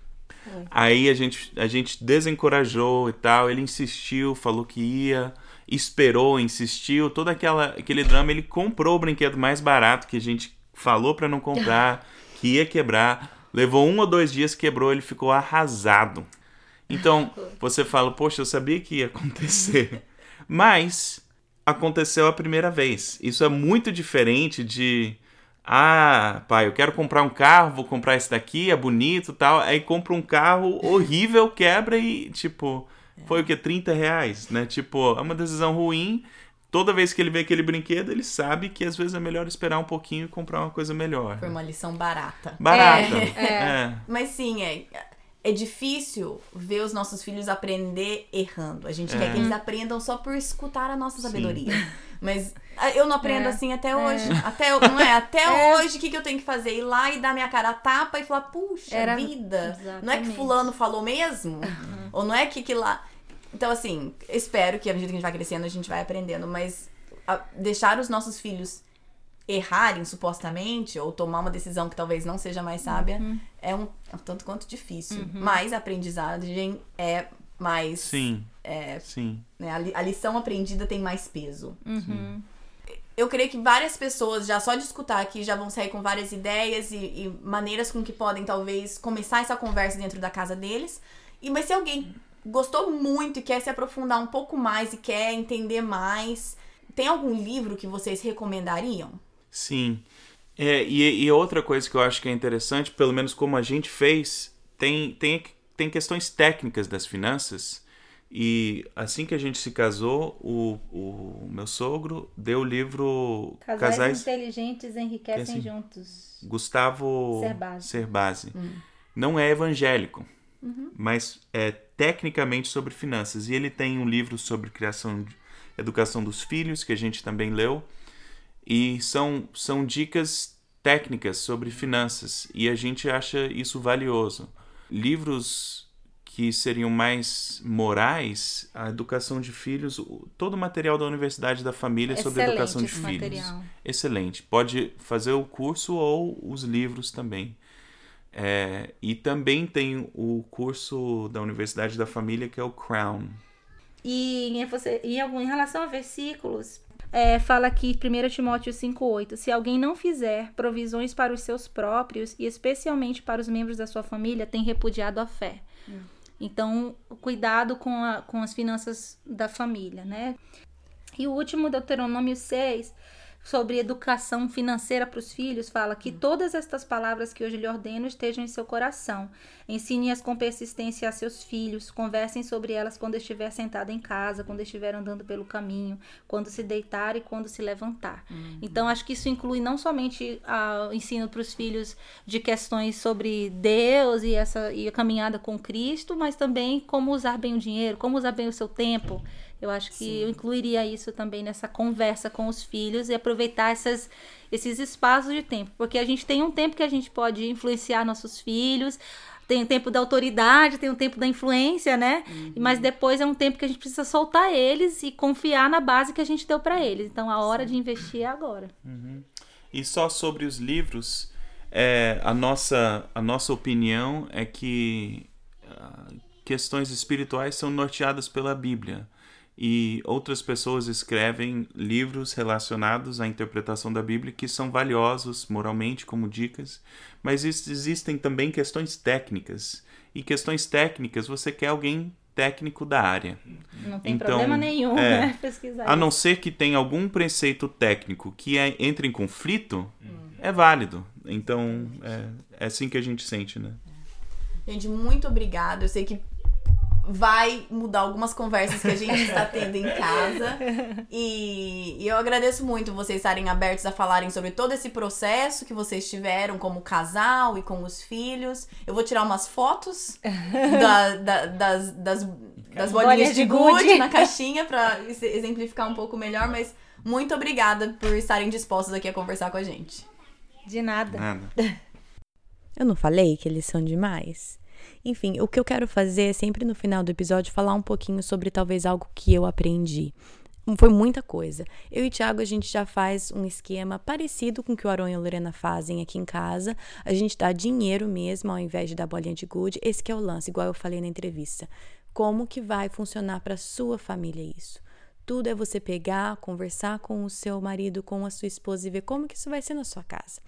Aí a gente, a gente desencorajou e tal, ele insistiu, falou que ia, esperou, insistiu, todo aquela, aquele drama, ele comprou o brinquedo mais barato que a gente falou pra não comprar, que ia quebrar, levou um ou dois dias, quebrou, ele ficou arrasado. Então, você fala, poxa, eu sabia que ia acontecer. Mas aconteceu a primeira vez. Isso é muito diferente de ah, pai, eu quero comprar um carro, vou comprar esse daqui, é bonito e tal. Aí compra um carro horrível, quebra e, tipo, foi o que? 30 reais, né? Tipo, é uma decisão ruim. Toda vez que ele vê aquele brinquedo, ele sabe que às vezes é melhor esperar um pouquinho e comprar uma coisa melhor. Foi uma lição barata. Barata. É, É. Mas sim, é, é difícil ver os nossos filhos aprender errando. A gente É. quer que eles aprendam só por escutar a nossa sabedoria. Mas ah, eu não aprendo É. assim até hoje. Até, eu- não é? Até hoje, o que, que eu tenho que fazer? Ir lá e dar minha cara a tapa e falar, puxa Era- vida. Não é que Exatamente. fulano falou mesmo? Ou não é que, que lá... Então, assim, espero que à medida que a gente vai crescendo, a gente vai aprendendo. Mas a- deixar os nossos filhos errarem, supostamente, ou tomar uma decisão que talvez não seja mais sábia, é, um, é um tanto quanto difícil. Mas a aprendizagem é mais. Sim, é, sim. né, a, li- a lição aprendida tem mais peso. Uhum. Eu creio que várias pessoas, já só de escutar aqui, já vão sair com várias ideias e, e maneiras com que podem, talvez, começar essa conversa dentro da casa deles. E mas se alguém gostou muito e quer se aprofundar um pouco mais e quer entender mais, tem algum livro que vocês recomendariam? Sim. É, e, e outra coisa que eu acho que é interessante, pelo menos como a gente fez, tem, tem, tem questões técnicas das finanças. E assim que a gente se casou, o, o meu sogro deu o livro Casais, Casais inteligentes enriquecem Assim, juntos. Gustavo Cerbasi. Cerbasi. Não é evangélico, mas é tecnicamente sobre finanças. E ele tem um livro sobre criação, de- educação dos filhos, que a gente também leu. E são, são dicas técnicas sobre finanças. E a gente acha isso valioso. Livros que seriam mais morais, a educação de filhos, todo o material da Universidade da Família sobre Excelente educação de filhos. material. Excelente. Pode fazer o curso ou os livros também. É, e também tem o curso da Universidade da Família, que é o Crown. E em, você, em, algum, em relação a versículos, é, fala aqui 1 Timóteo 5,8: Se alguém não fizer provisões para os seus próprios, e especialmente para os membros da sua família, tem repudiado a fé. Então, cuidado com, a- com as finanças da família, né? E o último, Deuteronômio 6, sobre educação financeira para os filhos, fala que todas estas palavras que hoje lhe ordeno estejam em seu coração. Ensine-as com persistência a seus filhos, conversem sobre elas quando estiver sentado em casa, quando estiver andando pelo caminho, quando se deitar e quando se levantar. Então, acho que isso inclui não somente ah, o ensino para os filhos de questões sobre Deus e, essa, e a caminhada com Cristo, mas também como usar bem o dinheiro, como usar bem o seu tempo. Eu acho que eu incluiria isso também nessa conversa com os filhos e aproveitar essas, esses espaços de tempo. Porque a gente tem um tempo que a gente pode influenciar nossos filhos, tem o tempo da autoridade, tem o tempo da influência, né? Mas depois é um tempo que a gente precisa soltar eles e confiar na base que a gente deu para eles. Então a hora de investir é agora. E só sobre os livros, é, a, nossa, a nossa opinião é que ah, questões espirituais são norteadas pela Bíblia. E outras pessoas escrevem livros relacionados à interpretação da Bíblia que são valiosos moralmente como dicas, mas is- existem também questões técnicas. E questões técnicas você quer alguém técnico da área. Não tem Então, problema nenhum, é, né? Pesquisar. A não ser que tenha algum preceito técnico que é- entre em conflito, é válido. Então, é, é assim que a gente sente, né? Gente, muito obrigada. Eu sei que vai mudar algumas conversas que a gente está tendo em casa. E, e eu agradeço muito vocês estarem abertos a falarem sobre todo esse processo que vocês tiveram como casal e com os filhos. Eu vou tirar umas fotos da- da- das, das, das bolinhas Bolinhas de de gude gude. na caixinha para exemplificar um pouco melhor, mas muito obrigada por estarem dispostos aqui a conversar com a gente. De nada. Nada. Eu não falei que eles são demais? Enfim, o que eu quero fazer é sempre no final do episódio falar um pouquinho sobre talvez algo que eu aprendi. Foi muita coisa. Eu e o Thiago, a gente já faz um esquema parecido com o que o Aron e a Lorena fazem aqui em casa. A gente dá dinheiro mesmo ao invés de dar bolinha de gude. Esse que é o lance, igual eu falei na entrevista. Como que vai funcionar para sua família isso? Tudo é você pegar, conversar com o seu marido, com a sua esposa e ver como que isso vai ser na sua casa.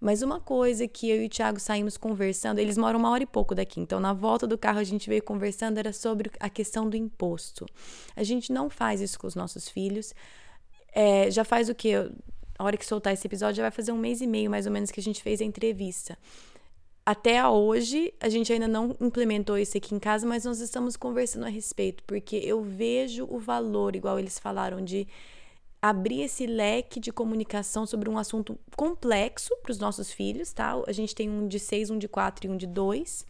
Mas uma coisa que eu e o Thiago saímos conversando, eles moram uma hora e pouco daqui, então na volta do carro a gente veio conversando, era sobre a questão do imposto. A gente não faz isso com os nossos filhos. É, já faz o quê? A hora que soltar esse episódio, já vai fazer um mês e meio mais ou menos que a gente fez a entrevista. Até hoje, a gente ainda não implementou isso aqui em casa, mas nós estamos conversando a respeito, porque eu vejo o valor, igual eles falaram, de abrir esse leque de comunicação sobre um assunto complexo para os nossos filhos, tá? A gente tem um de seis, um de quatro e um de dois.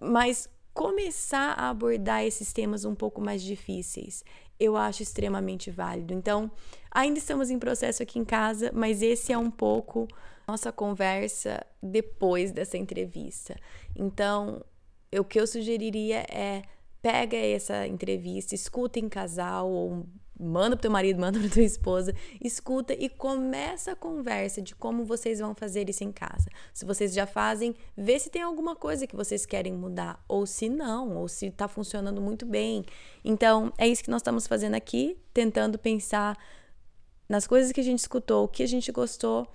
Mas começar a abordar esses temas um pouco mais difíceis, eu acho extremamente válido. Então, ainda estamos em processo aqui em casa, mas esse é um pouco nossa conversa depois dessa entrevista. Então, o que eu sugeriria é pega essa entrevista, escuta em casal ou manda pro teu marido, manda pra tua esposa, escuta e começa a conversa de como vocês vão fazer isso em casa. Se vocês já fazem, vê se tem alguma coisa que vocês querem mudar, ou se não, ou se tá funcionando muito bem. Então, é isso que nós estamos fazendo aqui, tentando pensar nas coisas que a gente escutou, o que a gente gostou,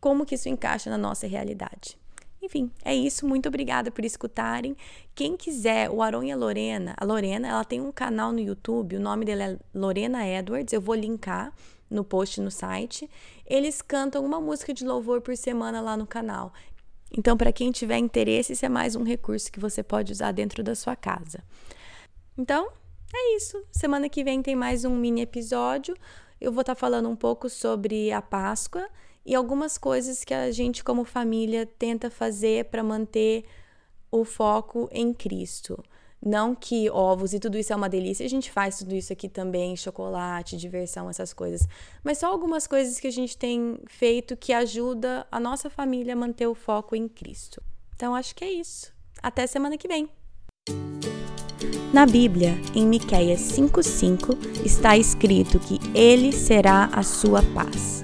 como que isso encaixa na nossa realidade. Enfim, é isso. Muito obrigada por escutarem. Quem quiser, o Aron e a Lorena, a Lorena, ela tem um canal no YouTube, o nome dela é Lorena Edwards, eu vou linkar no post no site. Eles cantam uma música de louvor por semana lá no canal. Então, para quem tiver interesse, isso é mais um recurso que você pode usar dentro da sua casa. Então, é isso. Semana que vem tem mais um mini episódio. Eu vou estar tá falando um pouco sobre a Páscoa e algumas coisas que a gente, como família, tenta fazer para manter o foco em Cristo. Não que ovos e tudo isso é uma delícia, a gente faz tudo isso aqui também, chocolate, diversão, essas coisas. Mas só algumas coisas que a gente tem feito que ajuda a nossa família a manter o foco em Cristo. Então acho que é isso. Até semana que vem. Na Bíblia, em Miqueias 5:5, está escrito que ele será a sua paz.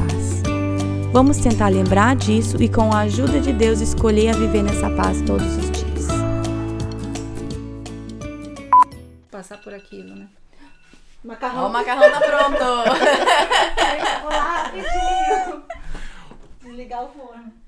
Vamos tentar lembrar disso e, com a ajuda de Deus, escolher a viver nessa paz todos os dias. passar por aquilo, né? Macarrão. Ó, o macarrão tá pronto. Vou lá rapidinho. Desligar o forno.